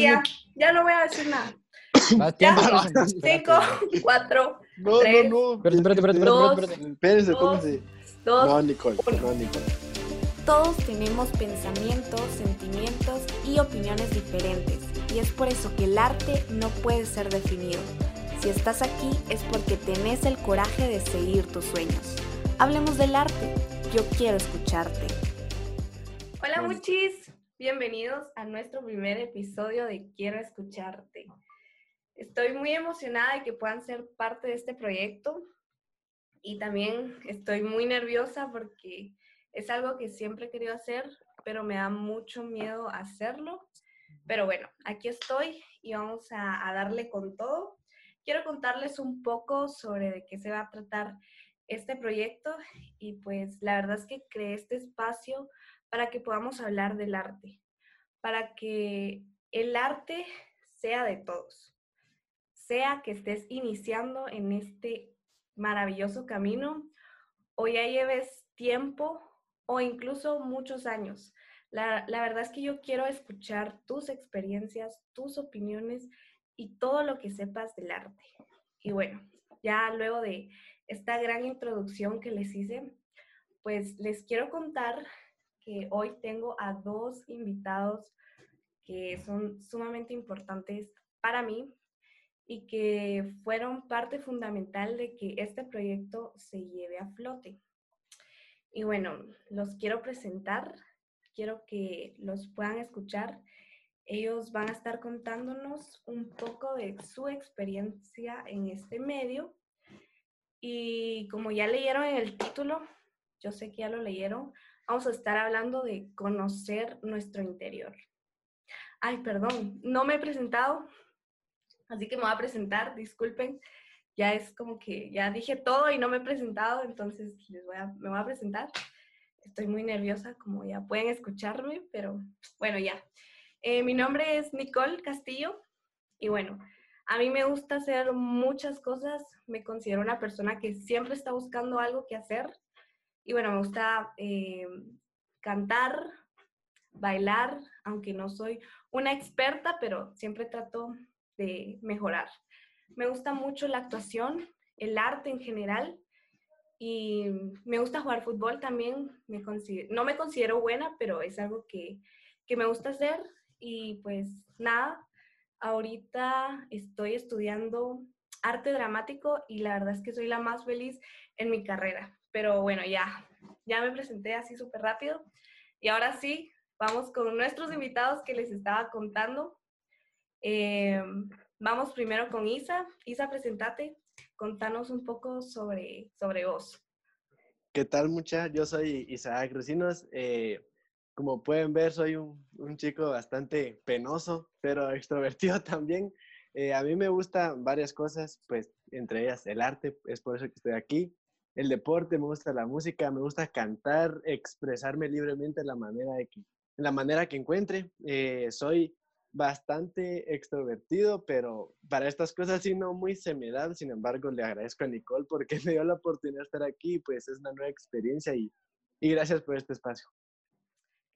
ya, ya no voy a decir nada. Más tiempo, Ya. Cinco, cuatro, No, Tres, no, no. Espérate, espérate, espérate, Dos. espérate, espérate. Espérense, dos, pónganse. dos. No, Nicole. uno. No, Nicole. Todos tenemos pensamientos, sentimientos y opiniones diferentes y es por eso que el arte no puede ser definido. Si estás aquí es porque tenés el coraje de seguir tus sueños. Hablemos del arte. Yo quiero escucharte. Hola Bueno. muchis, bienvenidos a nuestro primer episodio de Quiero escucharte. Estoy muy emocionada de que puedan ser parte de este proyecto y también estoy muy nerviosa porque es algo que siempre he querido hacer, pero me da mucho miedo hacerlo. Pero bueno, aquí estoy y vamos a, a darle con todo. Quiero contarles un poco sobre de qué se va a tratar este proyecto y pues la verdad es que creé este espacio para que podamos hablar del arte, para que el arte sea de todos, sea que estés iniciando en este maravilloso camino o ya lleves tiempo o incluso muchos años. La, la verdad es que yo quiero escuchar tus experiencias, tus opiniones y todo lo que sepas del arte. Y bueno, ya luego de esta gran introducción que les hice, pues les quiero contar hoy tengo a dos invitados que son sumamente importantes para mí y que fueron parte fundamental de que este proyecto se lleve a flote. Y bueno, los quiero presentar, quiero que los puedan escuchar. Ellos van a estar contándonos un poco de su experiencia en este medio. Y como ya leyeron en el título, yo sé que ya lo leyeron, vamos a estar hablando de conocer nuestro interior. Ay, perdón, no me he presentado, así que me voy a presentar, disculpen. Ya es como que ya dije todo y no me he presentado, entonces les voy a, me voy a presentar. Estoy muy nerviosa, como ya pueden escucharme, pero bueno, ya. Eh, mi nombre es Nicole Castillo y bueno, a mí me gusta hacer muchas cosas. Me considero una persona que siempre está buscando algo que hacer. Y bueno, me gusta eh, cantar, bailar, aunque no soy una experta, pero siempre trato de mejorar. Me gusta mucho la actuación, el arte en general. Y me gusta jugar fútbol también. Me no me considero buena, pero es algo que, que me gusta hacer. Y pues nada, ahorita estoy estudiando arte dramático y la verdad es que soy la más feliz en mi carrera. Pero bueno, ya, ya me presenté así súper rápido. Y ahora sí, vamos con nuestros invitados que les estaba contando. Eh, vamos primero con Isa. Isa, presentate. Contanos un poco sobre, sobre vos. ¿Qué tal, mucha? Yo soy Isaac Recinos. eh, como pueden ver, soy un, un chico bastante penoso, pero extrovertido también. Eh, a mí me gustan varias cosas, pues entre ellas el arte, es por eso que estoy aquí. El deporte, me gusta la música, me gusta cantar, expresarme libremente de la manera, de que, la manera que encuentre. Eh, soy bastante extrovertido, pero para estas cosas sí no muy se me da. Sin embargo, le agradezco a Nicole porque me dio la oportunidad de estar aquí, pues es una nueva experiencia y, y gracias por este espacio.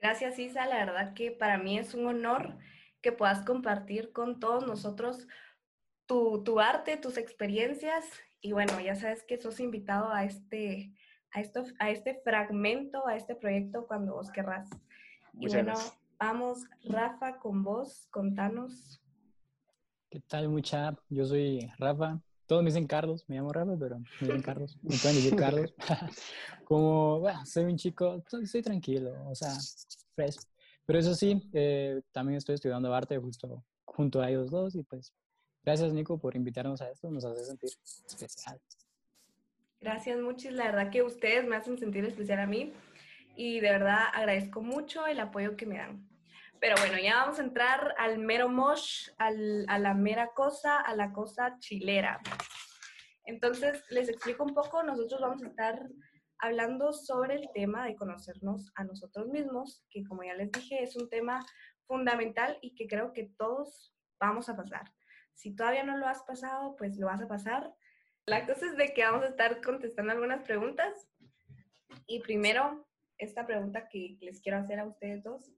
Gracias, Isa. La verdad que para mí es un honor que puedas compartir con todos nosotros tu, tu arte, tus experiencias. Y bueno, ya sabes que sos invitado a este, a, esto, a este fragmento, a este proyecto cuando vos querrás. Y bueno, gracias. vamos, Rafa, con vos, contanos. ¿Qué tal, mucha? Yo soy Rafa. Todos me dicen Carlos, me llamo Rafa, pero me dicen Carlos. Me pueden decir Carlos. Como, bueno, soy un chico, soy, tranquilo, o sea, fresco. Pero eso sí, eh, también estoy estudiando arte justo junto a ellos dos y pues gracias, Nico, por invitarnos a esto. Nos hace sentir especial. Gracias, muchis. La verdad que ustedes me hacen sentir especial a mí y de verdad agradezco mucho el apoyo que me dan. Pero bueno, ya vamos a entrar al mero mosh, al- a la mera cosa, a la cosa chilera. Entonces, les explico un poco. Nosotros vamos a estar hablando sobre el tema de conocernos a nosotros mismos, que como ya les dije, es un tema fundamental y que creo que todos vamos a pasar. Si todavía no lo has pasado, pues lo vas a pasar. La cosa es de que vamos a estar contestando algunas preguntas. Y primero, esta pregunta que les quiero hacer a ustedes dos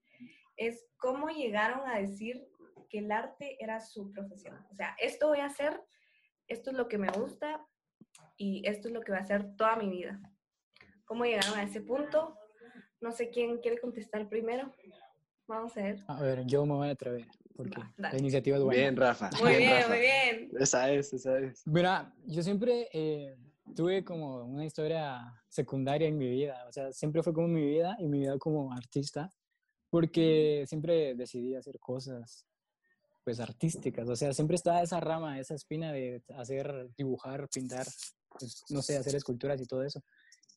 es, ¿cómo llegaron a decir que el arte era su profesión. O sea, esto voy a hacer, esto es lo que me gusta y esto es lo que voy a hacer toda mi vida. ¿Cómo llegaron a ese punto? No sé quién quiere contestar primero. Vamos a ver. A ver, yo me voy a atrever, porque Va, la iniciativa es buena. Bien, Rafa. Muy bien, Rafa. muy bien. Esa es, esa es. Mira, yo siempre eh, tuve como una historia secundaria en mi vida, o sea, siempre fue como mi vida y mi vida como artista, porque siempre decidí hacer cosas pues artísticas, o sea, siempre estaba esa rama, esa espina de hacer, dibujar, pintar, pues, no sé, hacer esculturas y todo eso.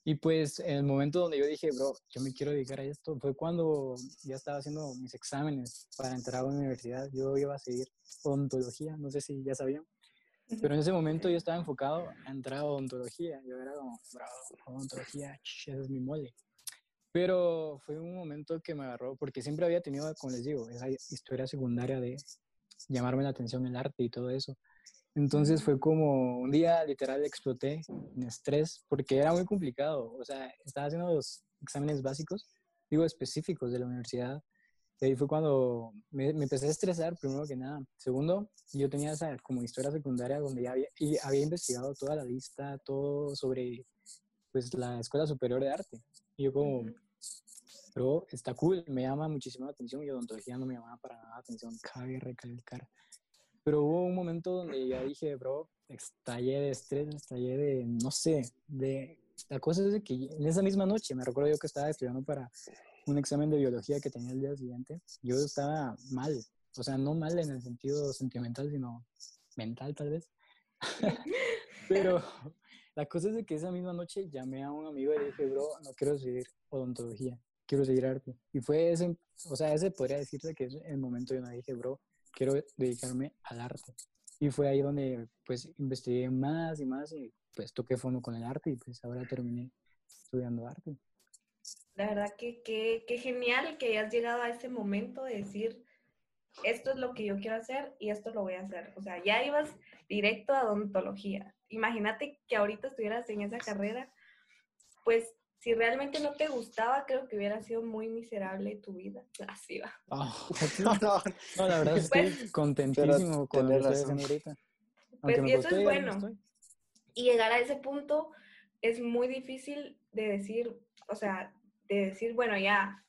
Y pues en el momento donde yo dije, bro, yo me quiero dedicar a esto, fue cuando ya estaba haciendo mis exámenes para entrar a la universidad. Yo iba a seguir odontología, no sé si ya sabían. Pero en ese momento yo estaba enfocado a entrar a odontología. Yo era como, bravo, odontología, ch, ese es mi mole. Pero fue un momento que me agarró, porque siempre había tenido, como les digo, esa historia secundaria de llamarme la atención el arte y todo eso. Entonces fue como un día literal exploté en estrés, porque era muy complicado. O sea, estaba haciendo los exámenes básicos, digo específicos de la universidad. Y ahí fue cuando me, me empecé a estresar, primero que nada. Segundo, yo tenía esa como historia secundaria donde ya había, y había investigado toda la lista, todo sobre pues la Escuela Superior de Arte. Y yo como, pero está cool, me llama muchísimo la atención y odontología no me llamaba para nada la atención, cabe recalcar. Pero hubo un momento donde ya dije, bro, estallé de estrés, estallé de, no sé, de... La cosa es de que en esa misma noche, me recuerdo yo que estaba estudiando para un examen de biología que tenía el día siguiente, yo estaba mal, o sea, no mal en el sentido sentimental, sino mental tal vez. Pero la cosa es de que esa misma noche llamé a un amigo y le dije, bro, no quiero seguir odontología, quiero seguir arte. Y fue ese, o sea, ese podría decirse que es el momento donde dije, bro, quiero dedicarme al arte. Y fue ahí donde pues investigué más y más y pues toqué fondo con el arte y pues ahora terminé estudiando arte. La verdad que, que, que genial que hayas llegado a ese momento de decir, esto es lo que yo quiero hacer y esto lo voy a hacer. O sea, ya ibas directo a odontología. Imagínate que ahorita estuvieras en esa carrera, pues si realmente no te gustaba, creo que hubiera sido muy miserable tu vida. Así va. Ah, No, no, no, la verdad es que Pues, estoy contentísimo con lo que estoy ahorita. Pues, y eso es bueno. estoy. Y llegar a ese punto es muy difícil de decir, o sea, de decir, bueno, ya,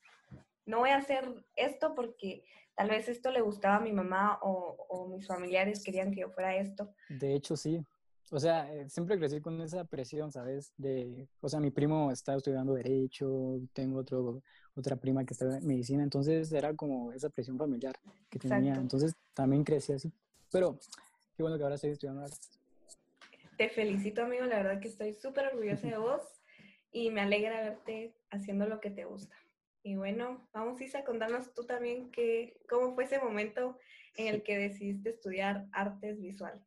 no voy a hacer esto porque tal vez esto le gustaba a mi mamá o, o mis familiares querían que yo fuera esto. De hecho, sí. O sea, eh, siempre crecí con esa presión, ¿sabes? De, o sea, mi primo está estudiando Derecho, tengo otro, otra prima que está en Medicina, entonces era como esa presión familiar que tenía. Exacto. Entonces también crecí así. Pero qué bueno que ahora estoy estudiando arte. Te felicito, amigo, la verdad que estoy súper orgullosa de vos y me alegra verte haciendo lo que te gusta. Y bueno, vamos Isa, contanos tú también que, cómo fue ese momento en el que decidiste estudiar artes visuales.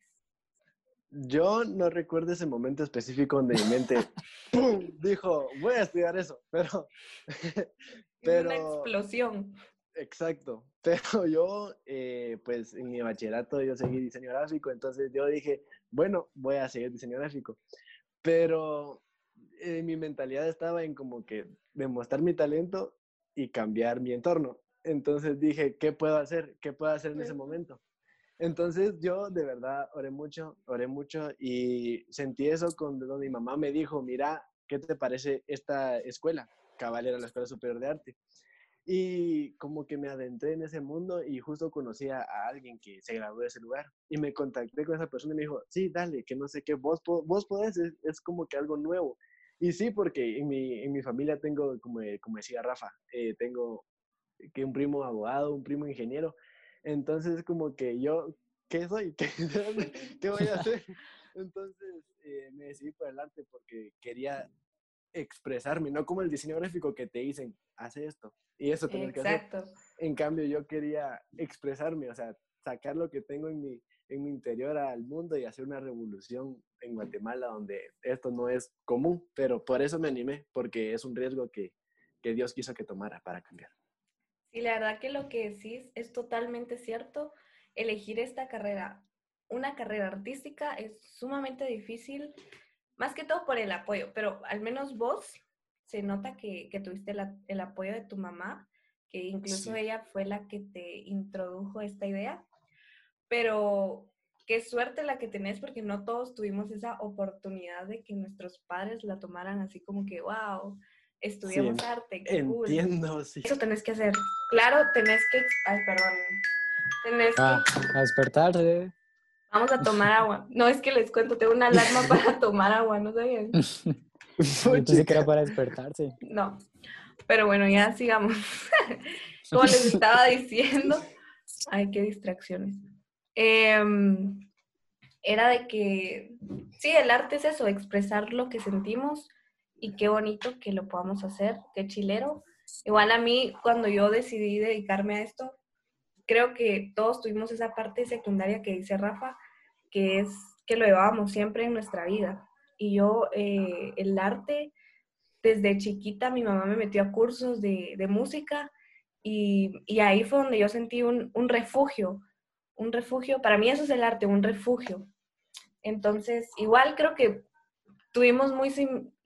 Yo no recuerdo ese momento específico donde mi mente ¡pum! dijo, voy a estudiar eso, pero, Pero... Una explosión. exacto, pero yo, eh, pues en mi bachillerato yo seguí diseño gráfico, entonces yo dije, bueno, voy a seguir diseño gráfico, pero eh, mi mentalidad estaba en como que demostrar mi talento y cambiar mi entorno. Entonces dije, ¿qué puedo hacer? ¿Qué puedo hacer en ese momento? Entonces yo de verdad oré mucho, oré mucho y sentí eso cuando mi mamá me dijo, mira, ¿qué te parece esta escuela? Cabal era la Escuela Superior de Arte. Y como que me adentré en ese mundo y justo conocí a, alguien que se graduó de ese lugar. Y me contacté con esa persona y me dijo, sí, dale, que no sé qué, vos, vos podés, es, es como que algo nuevo. Y sí, porque en mi, en mi familia tengo, como, como decía Rafa, eh, tengo que un primo abogado, un primo ingeniero. Entonces, como que yo, ¿qué soy? ¿Qué, ¿qué voy a hacer? Entonces, eh, me decidí por el arte porque quería expresarme, no como el diseño gráfico que te dicen, hace esto y eso tenés que hacer. Exacto. En cambio, yo quería expresarme, o sea, sacar lo que tengo en mi, en mi interior al mundo y hacer una revolución en Guatemala donde esto no es común, pero por eso me animé, porque es un riesgo que, que Dios quiso que tomara para cambiar. Y la verdad que lo que decís es totalmente cierto. Elegir esta carrera, una carrera artística, es sumamente difícil, más que todo por el apoyo, pero al menos vos se nota que, que tuviste la- el apoyo de tu mamá, que incluso ella fue la que te introdujo esta idea, pero qué suerte la que tenés porque no todos tuvimos esa oportunidad de que nuestros padres la tomaran así como que, wow, estudiamos arte. Qué entiendo, sí. Eso tenés que hacer. Claro, tenés que, ay, perdón, tenés Ah, que, a despertarse. vamos a tomar agua. No, es que les cuento, tengo una alarma para tomar agua, ¿no sabían? Yo pensé que era para despertarse. No, pero bueno, ya sigamos. Como les estaba diciendo, ay, qué distracciones. Em, era de que, sí, el arte es eso, expresar lo que sentimos y qué bonito que lo podamos hacer, qué chilero. Igual a mí, cuando yo decidí dedicarme a esto, creo que todos tuvimos esa parte secundaria que dice Rafa, que es que lo llevábamos siempre en nuestra vida. Y yo, eh, el arte, desde chiquita mi mamá me metió a cursos de, de música y, y, ahí fue donde yo sentí un, un, refugio, un refugio, para mí eso es el arte, un refugio. Entonces, igual creo que tuvimos muy,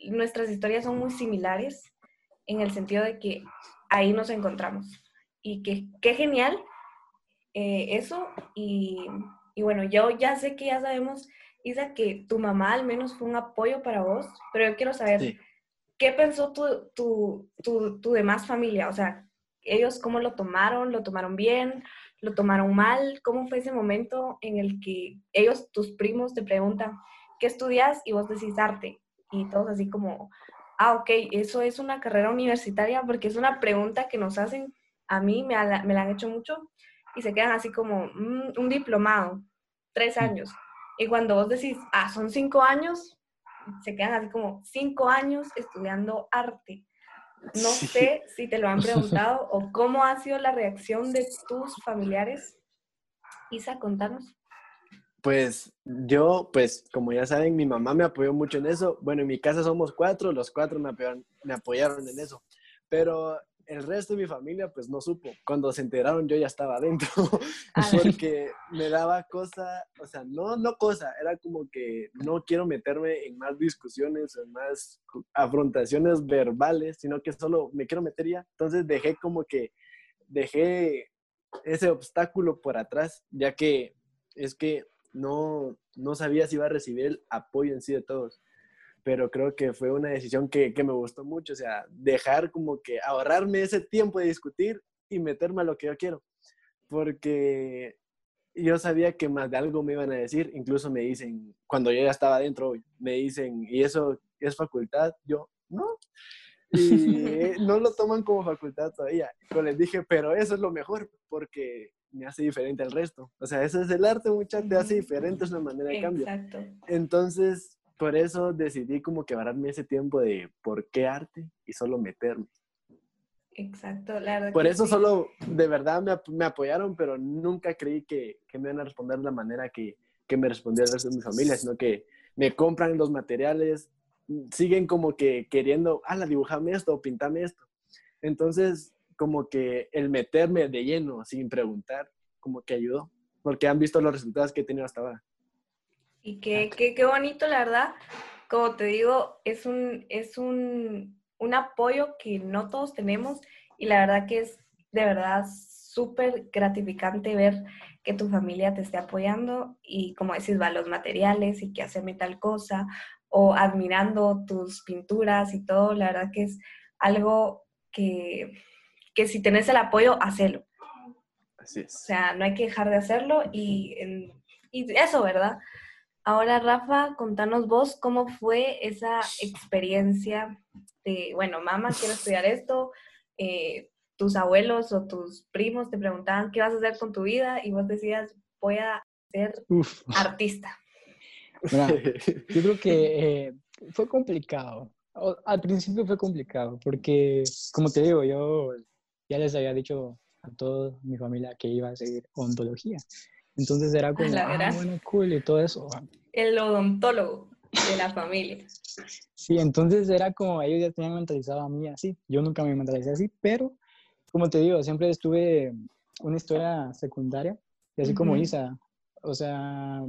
nuestras historias son muy similares en el sentido de que ahí nos encontramos. Y que qué genial eh, eso. Y, y bueno, yo ya sé que ya sabemos, Isa, que tu mamá al menos fue un apoyo para vos, pero yo quiero saber, sí. ¿qué pensó tu, tu, tu, tu, demás familia? O sea, ellos cómo lo tomaron, lo tomaron bien, lo tomaron mal, ¿cómo fue ese momento en el que ellos, tus primos, te preguntan, ¿qué estudias? Y vos decís arte. Y todos así como, ah, ok, eso es una carrera universitaria, porque es una pregunta que nos hacen, a mí me, me la han hecho mucho, y se quedan así como, mmm, un diplomado, tres años. Y cuando vos decís, ah, son cinco años, se quedan así como cinco años estudiando arte. No sí. sé si te lo han preguntado o cómo ha sido la reacción de tus familiares. Isa, contanos. Pues yo, pues como ya saben, mi mamá me apoyó mucho en eso. Bueno, en mi casa somos cuatro, los cuatro me apoyaron, me apoyaron en eso. Pero el resto de mi familia pues no supo. Cuando se enteraron yo ya estaba adentro, porque me daba cosa, o sea, no, no cosa, era como que no quiero meterme en más discusiones, en más afrontaciones verbales, sino que solo me quiero meter ya. Entonces dejé como que, dejé ese obstáculo por atrás, ya que es que no, no sabía si iba a recibir el apoyo en sí de todos pero creo que fue una decisión que, que, me gustó mucho, o sea, dejar como que ahorrarme ese tiempo de discutir y meterme a lo que yo quiero, porque yo sabía que más de algo me iban a decir, incluso me dicen, cuando yo ya estaba adentro, me dicen, ¿y eso es facultad? Yo, no. Y no lo toman como facultad todavía. Yo les dije, pero eso es lo mejor, porque me hace diferente al resto. O sea, eso es el arte, muchas te hace diferente, es una manera de cambio. Exacto. Entonces, por eso decidí como que pararme ese tiempo de por qué arte y solo meterme. Exacto, la verdad. Por eso sí. solo, de verdad, me, me, apoyaron, pero nunca creí que, que, me iban a responder de la manera que, que me respondió el resto de mi familia, sino que me compran los materiales, siguen como que queriendo, ah, la dibujame esto o pintame esto. Entonces, como que el meterme de lleno sin preguntar, como que ayudó, porque han visto los resultados que he tenido hasta ahora. Y qué, qué, qué bonito, la verdad. Como te digo, es un, es un, un apoyo que no todos tenemos y la verdad que es de verdad súper gratificante ver que tu familia te esté apoyando y como decís, va los materiales y que hacerme tal cosa o admirando tus pinturas y todo, la verdad que es algo que, que si tenés el apoyo, hacelo. Así es. O sea, no hay que dejar de hacerlo y, y eso, ¿verdad? Ahora, Rafa, contanos vos cómo fue esa experiencia de, bueno, mamá, quiero estudiar esto, eh, tus abuelos o tus primos te preguntaban qué vas a hacer con tu vida y vos decías, voy a ser Uf. artista. Mira, yo creo que eh, fue complicado. Al principio fue complicado porque, como te digo, yo ya les había dicho a toda mi familia que iba a seguir odontología. Entonces era como, ah, bueno, cool y todo eso. El odontólogo de la familia. Sí, entonces era como, ellos ya tenían mentalizado a mí así. Yo nunca me mentalicé así, pero como te digo, siempre estuve una historia secundaria, y así uh -huh. como Isa. O sea,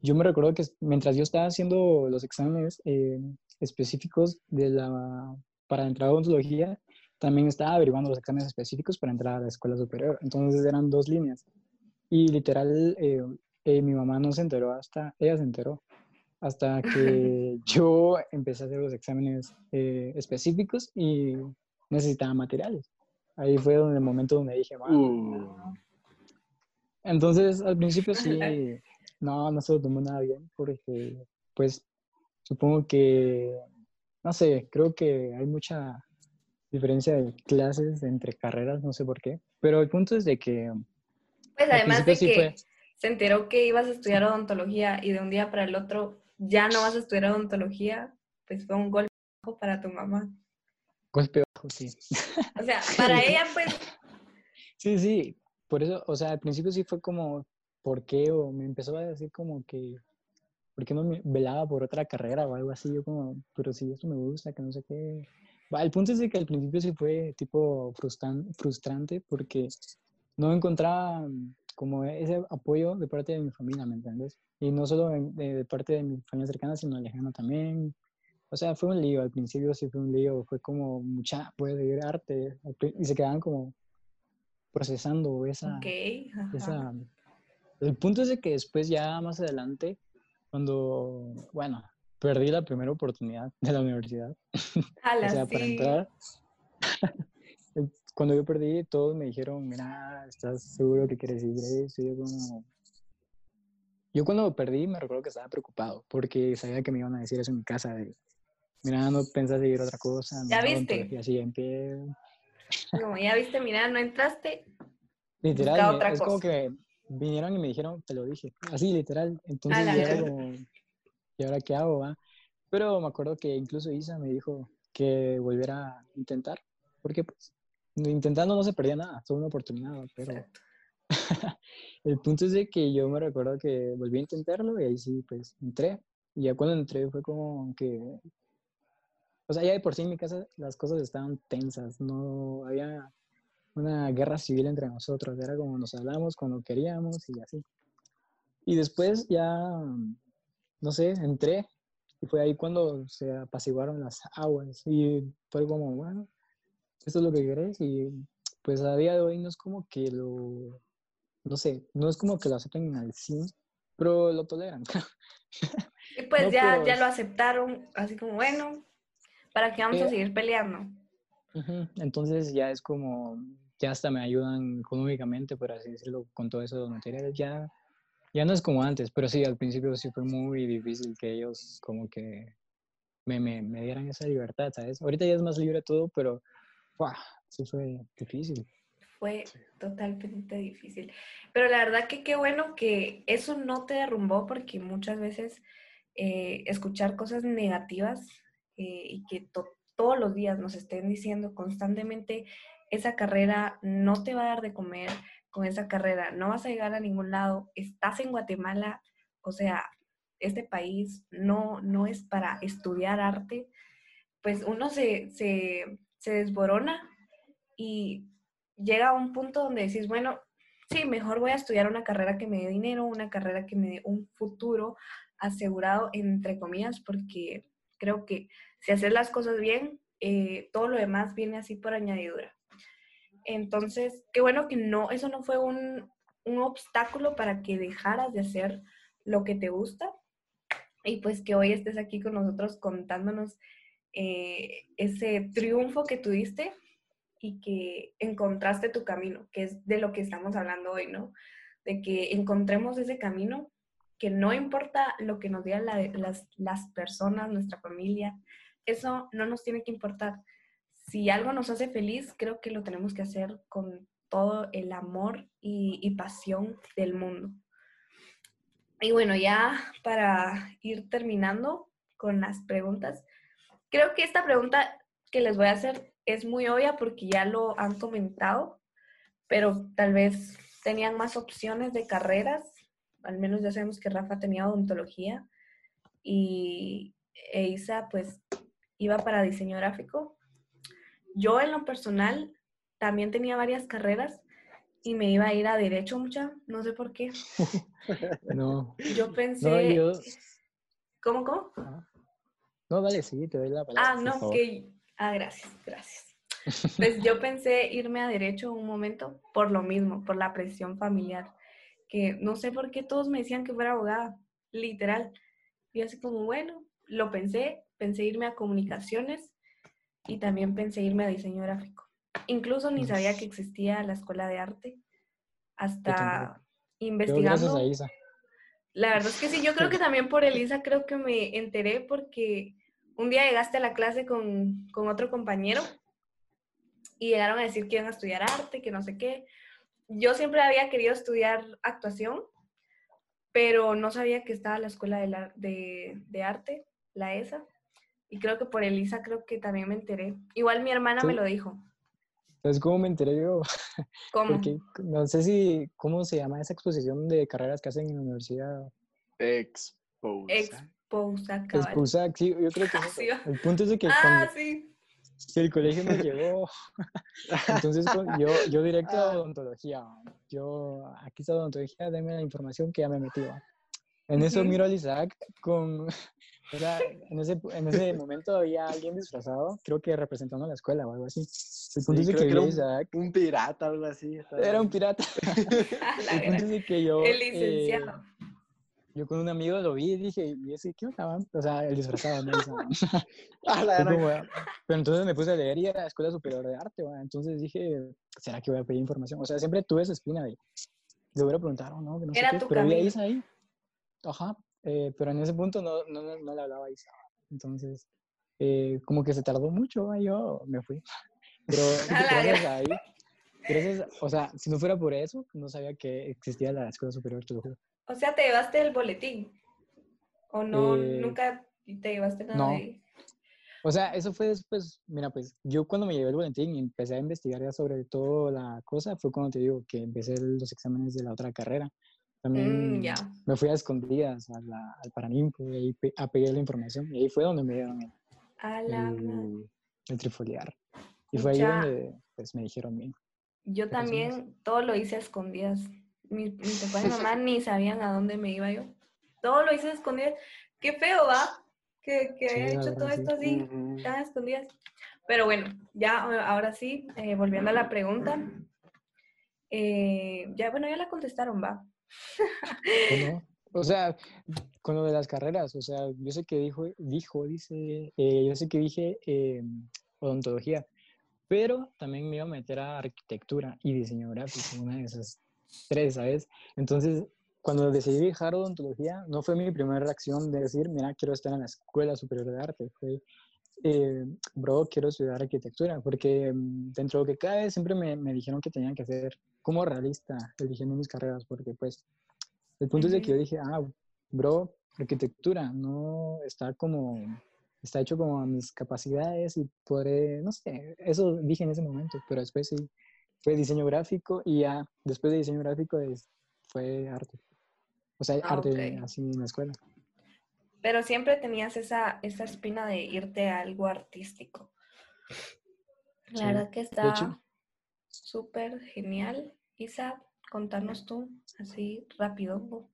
yo me recuerdo que mientras yo estaba haciendo los exámenes eh, específicos de la, para entrar a odontología, también estaba averiguando los exámenes específicos para entrar a la escuela superior. Entonces eran dos líneas. Y literal, eh, eh, mi mamá no se enteró hasta, ella se enteró, hasta que yo empecé a hacer los exámenes eh, específicos y necesitaba materiales. Ahí fue donde el momento donde dije, uh. Entonces, al principio sí, no, no se lo tomó nada bien, porque, pues, supongo que, no sé, creo que hay mucha diferencia de clases entre carreras, no sé por qué, pero el punto es de que... Pues además de que se enteró que ibas a estudiar odontología y de un día para el otro ya no vas a estudiar odontología, pues fue un golpe bajo para tu mamá. Golpe bajo, sí. O sea, para ella pues... Sí, sí, por eso, o sea, al principio sí fue como, ¿por qué? O me empezó a decir como que, ¿por qué no me velaba por otra carrera o algo así? Yo como, pero si esto me gusta, que no sé qué. El punto es de que al principio sí fue tipo frustrante porque no encontraba como ese apoyo de parte de mi familia, ¿me entiendes? Y no solo de, parte de mi familia cercana, sino lejana también. O sea, fue un lío, al principio sí fue un lío, fue como mucha, puede arte, y se quedaban como procesando esa, esa... El punto es de que después ya más adelante, cuando, bueno, perdí la primera oportunidad de la universidad. o sea, para entrar. cuando yo perdí, todos me dijeron, mira, ¿estás seguro que quieres ir eso? yo como... Yo cuando perdí me recuerdo que estaba preocupado porque sabía que me iban a decir eso en mi casa de, mira, no pensás seguir otra cosa. ¿Ya viste? Y así en pie. No, ya viste, mira, no entraste. Literal, es como que vinieron y me dijeron, te lo dije. Así, literal. Entonces, ya como, ¿y ahora qué hago? Va? Pero me acuerdo que incluso Isa me dijo que volviera a intentar, porque pues intentando no se perdía nada, fue una oportunidad, pero el punto es de que yo me recuerdo que volví a intentarlo y ahí sí, pues entré. Y ya cuando entré fue como que, o sea, ya de por sí en mi casa las cosas estaban tensas, no había una guerra civil entre nosotros, era como nos hablamos cuando queríamos y así. Y después ya, no sé, entré y fue ahí cuando se apaciguaron las aguas y fue como, bueno, esto es lo que querés y pues a día de hoy no es como que lo, no sé, no es como que lo acepten al 100, pero lo toleran. Y pues ya, ya lo aceptaron, así como, bueno, ¿para qué vamos a eh, seguir peleando? Entonces ya es como, ya hasta me ayudan económicamente, por así decirlo, con todo eso de los materiales, ya, ya no es como antes, pero sí, al principio sí fue muy difícil que ellos como que me, me, me dieran esa libertad, ¿sabes? Ahorita ya es más libre todo, pero ¡Wow! Eso fue difícil. Fue totalmente difícil. Pero la verdad que qué bueno que eso no te derrumbó porque muchas veces eh, escuchar cosas negativas eh, y que todos los días nos estén diciendo constantemente esa carrera no te va a dar de comer, con esa carrera no vas a llegar a ningún lado, estás en Guatemala, o sea, este país no, no es para estudiar arte, pues uno se, se, se desborona y llega a un punto donde decís, bueno, sí, mejor voy a estudiar una carrera que me dé dinero, una carrera que me dé un futuro asegurado, entre comillas, porque creo que si haces las cosas bien, eh, todo lo demás viene así por añadidura. Entonces, qué bueno que no, eso no fue un, un obstáculo para que dejaras de hacer lo que te gusta y pues que hoy estés aquí con nosotros contándonos eh, ese triunfo que tuviste y que encontraste tu camino, que es de lo que estamos hablando hoy, ¿no? De que encontremos ese camino, que no importa lo que nos digan las, las personas, nuestra familia, eso no nos tiene que importar. Si algo nos hace feliz, creo que lo tenemos que hacer con todo el amor y, pasión del mundo. Y bueno, ya para ir terminando con las preguntas, Creo que esta pregunta que les voy a hacer es muy obvia porque ya lo han comentado, pero tal vez tenían más opciones de carreras. Al menos ya sabemos que Rafa tenía odontología y Isa pues iba para diseño gráfico. Yo en lo personal también tenía varias carreras y me iba a ir a derecho mucha, no sé por qué. no. Yo pensé... yo... ¿Cómo, cómo? No, dale, sí, te doy la palabra. Ah, no, que. Ah, gracias, gracias. Pues yo pensé irme a derecho un momento por lo mismo, por la presión familiar, que no sé por qué todos me decían que fuera abogada, literal. Y así como, bueno, lo pensé, pensé irme a comunicaciones y también pensé irme a diseño gráfico. Incluso ni sabía que existía la escuela de arte hasta investigando. A Isa. La verdad es que sí, yo creo que también por Elisa creo que me enteré porque un día llegaste a la clase con, con otro compañero y llegaron a decir que iban a estudiar arte, que no sé qué. Yo siempre había querido estudiar actuación, pero no sabía que estaba la escuela de, la, de, de arte, la ESA. Y creo que por Elisa creo que también me enteré. Igual mi hermana me lo dijo. Entonces, ¿cómo me enteré yo? ¿Cómo? Porque no sé si, ¿cómo se llama esa exposición de carreras que hacen en la universidad? Expose. Exposa, cabal. Exposac, sí, yo creo que Ah, es sí. El punto es de que Ah, cuando sí. si el colegio me llevó, entonces yo, yo directo a odontología. Yo, aquí está odontología, deme la información que ya me metí. va. En eso Ujú. miro al Isaac con, o sea, en ese, en ese momento había alguien disfrazado, creo que representando a la escuela o algo así. El punto Sí, es que que a era Isaac, Un pirata, algo así. estaba era un pirata. El punto es que yo, El eh, licenciado. yo con un amigo lo vi y dije, y ese, ¿qué onda? man??" O sea, el disfrazado, ¿no? O Ah, la como, pero entonces me puse a leer y era Escuela Superior de Arte, ¿va? entonces dije, ¿será que voy a pedir información? O sea, siempre tuve esa espina de, le hubiera preguntado o no, que no sé Era qué, tu pero vi a ahí, ajá, eh, pero en ese punto no, no, no, no le hablaba a Isa, entonces, eh, como que se tardó mucho, ¿va? yo me fui, pero gracias a ahí, gracias, o sea, si no fuera por eso, no sabía que existía la Escuela Superior, te lo juro. O sea, ¿te llevaste el boletín? ¿O no? Eh, Nunca te llevaste nada no. de... O sea, eso fue después, mira, pues yo cuando me llevé el boletín y empecé a investigar ya sobre toda la cosa, fue cuando te digo que empecé los exámenes de la otra carrera. También Mm, ya. me fui a escondidas a la- al Paraninfo y ahí pe- a pedir la información. Y ahí fue donde me dieron el, A la madre. el, el trifoliar. Y fue ahí donde pues, me dijeron bien. Yo también todo lo hice a escondidas. Mi, mi papá y mi mamá ni sabían a dónde me iba yo. Todo lo hice a escondidas. Qué feo, ¿va? Que, que Sí, haya hecho todo sí. esto así, Ujú. tan a escondidas. Pero bueno, ya eh, ahora sí, eh, volviendo a la pregunta. eh, ya, bueno, ya la contestaron, va. ¿O no? O sea, con lo de las carreras, o sea, yo sé que dijo, dijo, dice, eh, yo sé que dije eh, odontología, pero también me iba a meter a arquitectura y diseño gráfico, una de esas tres, ¿sabes? Entonces, cuando decidí dejar odontología, no fue mi primera reacción de decir, mira, quiero estar en la Escuela Superior de Arte, fue, eh, bro, quiero estudiar arquitectura, porque mm, dentro de lo que cabe siempre me, me dijeron que tenían que ser como realista eligiendo mis carreras, porque pues el punto es de que yo dije, ah, bro, arquitectura, no está como, está hecho como a mis capacidades y podré, no sé, eso dije en ese momento, pero después sí, fue diseño gráfico y ya, después de diseño gráfico es- fue arte. O sea, Ah, arte ok. así en la escuela. Pero siempre tenías esa, esa espina de irte a algo artístico. La Sí, verdad que está súper genial. Isa, contanos tú, así rápido.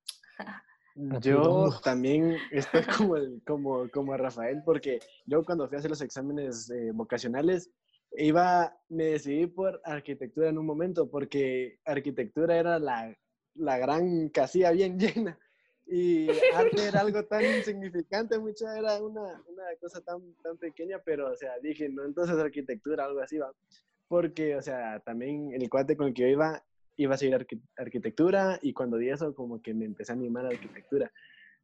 Yo también estoy como, el- como, como Rafael, porque yo cuando fui a hacer los exámenes eh, vocacionales, iba, me decidí por arquitectura en un momento, porque arquitectura era la, la gran casilla bien llena. Y arte era algo tan insignificante, mucha era una, una cosa tan, tan pequeña, pero, o sea, dije, no, entonces arquitectura, algo así va. Porque, o sea, también el cuate con el que yo iba, iba a seguir arqui- arquitectura y cuando di eso como que me empecé a animar a arquitectura.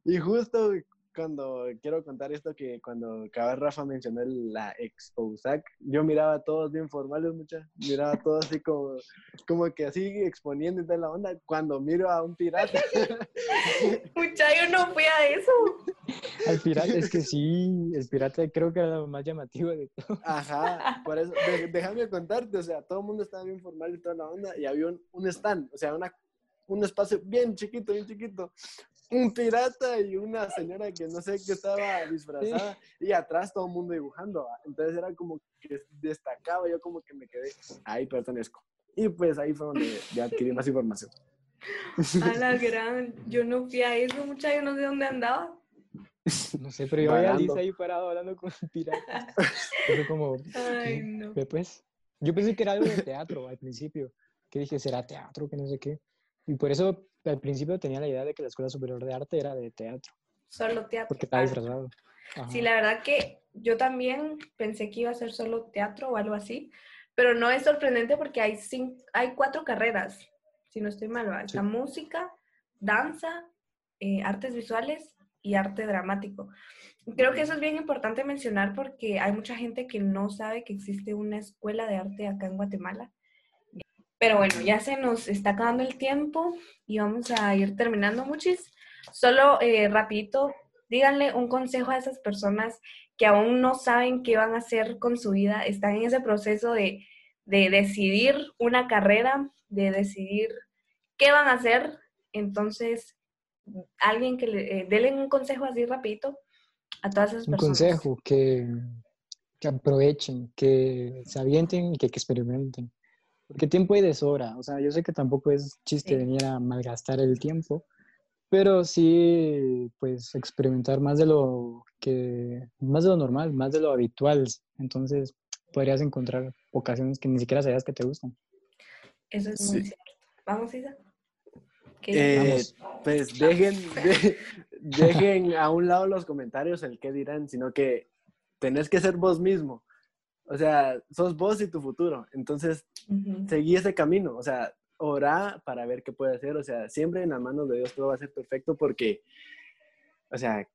Y justo cuando quiero contar esto que cuando acaba Rafa mencionó el- la Exposac, yo miraba a todos bien formales, mucha, miraba a todos así como, como que así exponiendo y toda la onda, cuando miro a un pirata, Mucha, yo no fui a eso. Al pirata, es que sí, el pirata creo que era lo más llamativo de todo. ajá, por eso, de- déjame contarte, o sea, todo el mundo estaba bien formal y toda la onda, y había un, un stand, o sea, una, un espacio bien chiquito, bien chiquito, un pirata y una señora que no sé qué estaba disfrazada y atrás todo el mundo dibujando. ¿va? Entonces era como que destacaba, yo como que me quedé, ahí pertenezco. Y pues ahí fue donde ya adquirí más información. A la gran, yo no fui a eso, mucha, yo no sé dónde andaba. No sé, pero yo a. Lisa ahí parado hablando con un pirata. Fue como, Ay, no. ve pues, Yo pensé que era algo de teatro al principio, que dije, ¿será teatro? Que no sé qué. Y por eso al principio tenía la idea de que la Escuela Superior de Arte era de teatro. Solo teatro. Porque está Ah, disfrazado. Sí, la verdad que yo también pensé que iba a ser solo teatro o algo así, pero no es sorprendente porque hay, cin- hay cuatro carreras, si no estoy mal. Está música, danza, eh, artes visuales y arte dramático. Creo que eso es bien importante mencionar porque hay mucha gente que no sabe que existe una escuela de arte acá en Guatemala. Pero bueno, ya se nos está acabando el tiempo y vamos a ir terminando, muchis. Solo eh, rapidito, díganle un consejo a esas personas que aún no saben qué van a hacer con su vida, están en ese proceso de, de decidir una carrera, de decidir qué van a hacer. Entonces, alguien que le eh, denle un consejo así rapidito a todas esas Un personas. consejo, que, que aprovechen, que se avienten y que, que experimenten. Porque tiempo hay de sobra. O sea, yo sé que tampoco es chiste Sí. venir a malgastar el tiempo, pero sí, pues, experimentar más de lo que, más de lo normal, más de lo habitual. Entonces, podrías encontrar ocasiones que ni siquiera sabías que te gustan. Eso es muy Sí. cierto. Vamos, Isa. ¿Qué Eh, pues dejen, de- dejen a un lado los comentarios el qué dirán, sino que tenés que ser vos mismo. O sea, sos vos y tu futuro. Entonces, seguí ese camino. O sea, orá para ver qué puede hacer. O sea, siempre en las manos de Dios todo va a ser perfecto porque, o sea,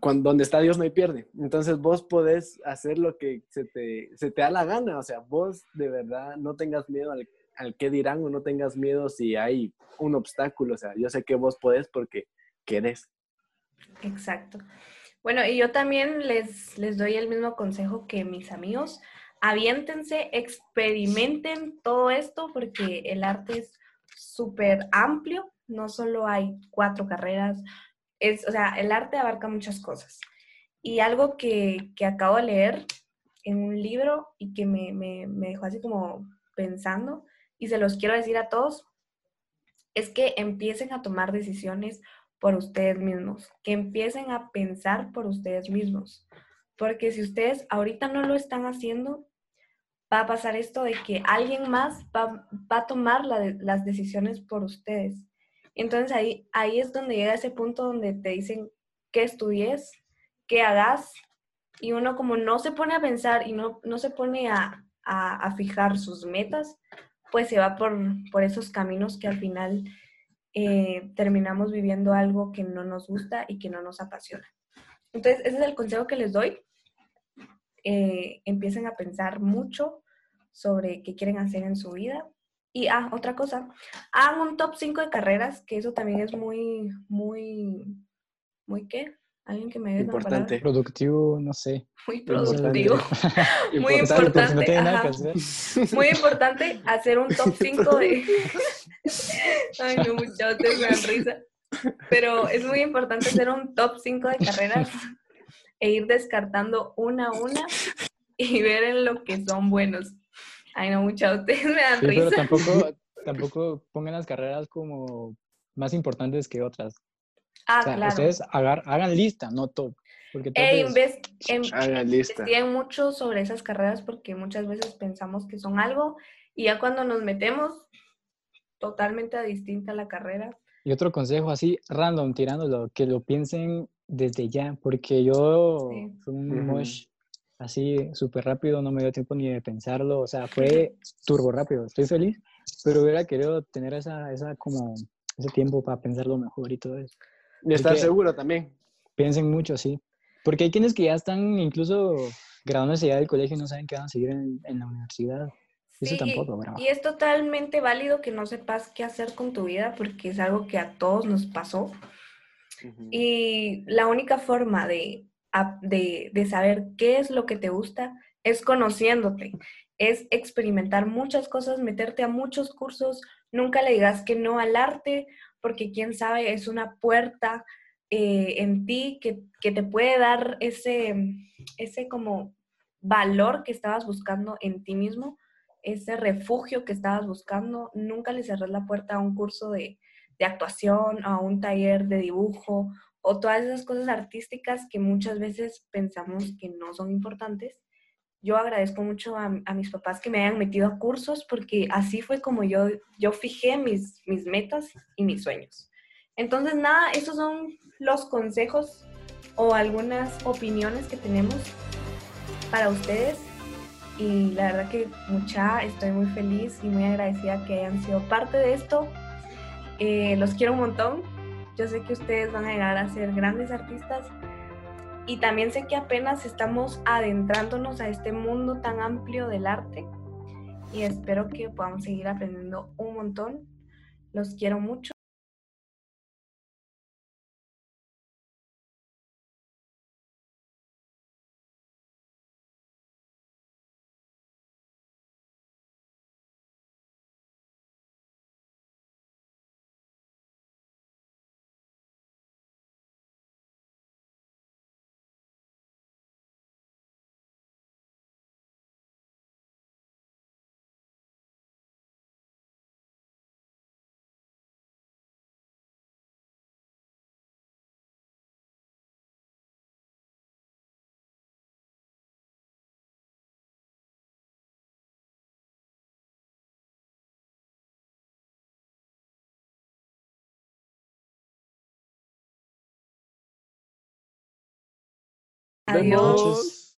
cuando, donde está Dios no hay pierde. Entonces vos podés hacer lo que se te, se te da la gana. O sea, vos de verdad no tengas miedo al, al qué dirán o no tengas miedo si hay un obstáculo. O sea, yo sé que vos podés porque querés. Exacto. Bueno, y yo también les, les doy el mismo consejo que mis amigos. Aviéntense, experimenten todo esto porque el arte es súper amplio. No solo hay cuatro carreras, es, o sea, el arte abarca muchas cosas. Y algo que, que acabo de leer en un libro y que me, me, me dejó así como pensando, y se los quiero decir a todos, es que empiecen a tomar decisiones por ustedes mismos, que empiecen a pensar por ustedes mismos. Porque si ustedes ahorita no lo están haciendo, va a pasar esto de que alguien más va, va a tomar las decisiones por ustedes. Entonces ahí, ahí es donde llega ese punto donde te dicen qué estudies, qué hagas, y uno como no se pone a pensar y no, no se pone a, a- a fijar sus metas, pues se va por, por esos caminos que al final eh, terminamos viviendo algo que no nos gusta y que no nos apasiona. Entonces, ese es el consejo que les doy. Eh, empiecen a pensar mucho sobre qué quieren hacer en su vida. Y, ah, otra cosa, hagan un top 5 de carreras, que eso también es muy, muy, muy qué? Alguien que me dé una? Importante. Productivo, no sé. Muy Importante. productivo. Muy Importante, si importante. no tiene nada que hacer. Muy importante hacer un top 5 de... Ay, no, muchachos, me dan risa. Pero es muy importante hacer un top 5 de carreras e ir descartando una a una y ver en lo que son buenos. Ay, no, muchachos, ustedes me dan Sí, pero risa. tampoco, tampoco pongan las carreras como más importantes que otras. Ah, o sea, claro. ustedes hagan, hagan lista, no top. Porque top E es- inves- em- Hagan lista. investiguen mucho sobre esas carreras porque muchas veces pensamos que son algo y ya cuando nos metemos, totalmente distinta la carrera. Y otro consejo así, random, tirándolo, que lo piensen desde ya, porque yo Sí. fui un Ujú. mosh así súper rápido, no me dio tiempo ni de pensarlo, o sea, fue turbo rápido, estoy feliz, pero hubiera querido tener esa, esa como, ese tiempo para pensarlo mejor y todo eso. Y estar seguro también. Piensen mucho, sí, porque hay quienes que ya están incluso graduándose ya del colegio y no saben qué van a seguir en, en la universidad. Eso Sí, tampoco, bravo. Y es totalmente válido que no sepas qué hacer con tu vida porque es algo que a todos nos pasó. Y la única forma de, de, de saber qué es lo que te gusta es conociéndote, es experimentar muchas cosas, meterte a muchos cursos, nunca le digas que no al arte, porque quién sabe, es una puerta eh, en ti que, que te puede dar ese, ese como valor que estabas buscando en ti mismo, ese refugio que estabas buscando. Nunca le cerres la puerta a un curso de, de actuación, a un taller de dibujo o todas esas cosas artísticas que muchas veces pensamos que no son importantes yo agradezco mucho a, mis papás que me hayan metido a cursos porque así fue como yo, yo fijé mis, mis metas y mis sueños. Entonces, nada, esos son los consejos o algunas opiniones que tenemos para ustedes. Y la verdad que mucha, estoy muy feliz y muy agradecida que hayan sido parte de esto. Eh, los quiero un montón. Yo sé que ustedes van a llegar a ser grandes artistas y también sé que apenas estamos adentrándonos a este mundo tan amplio del arte y espero que podamos seguir aprendiendo un montón. Los quiero mucho. Adeus.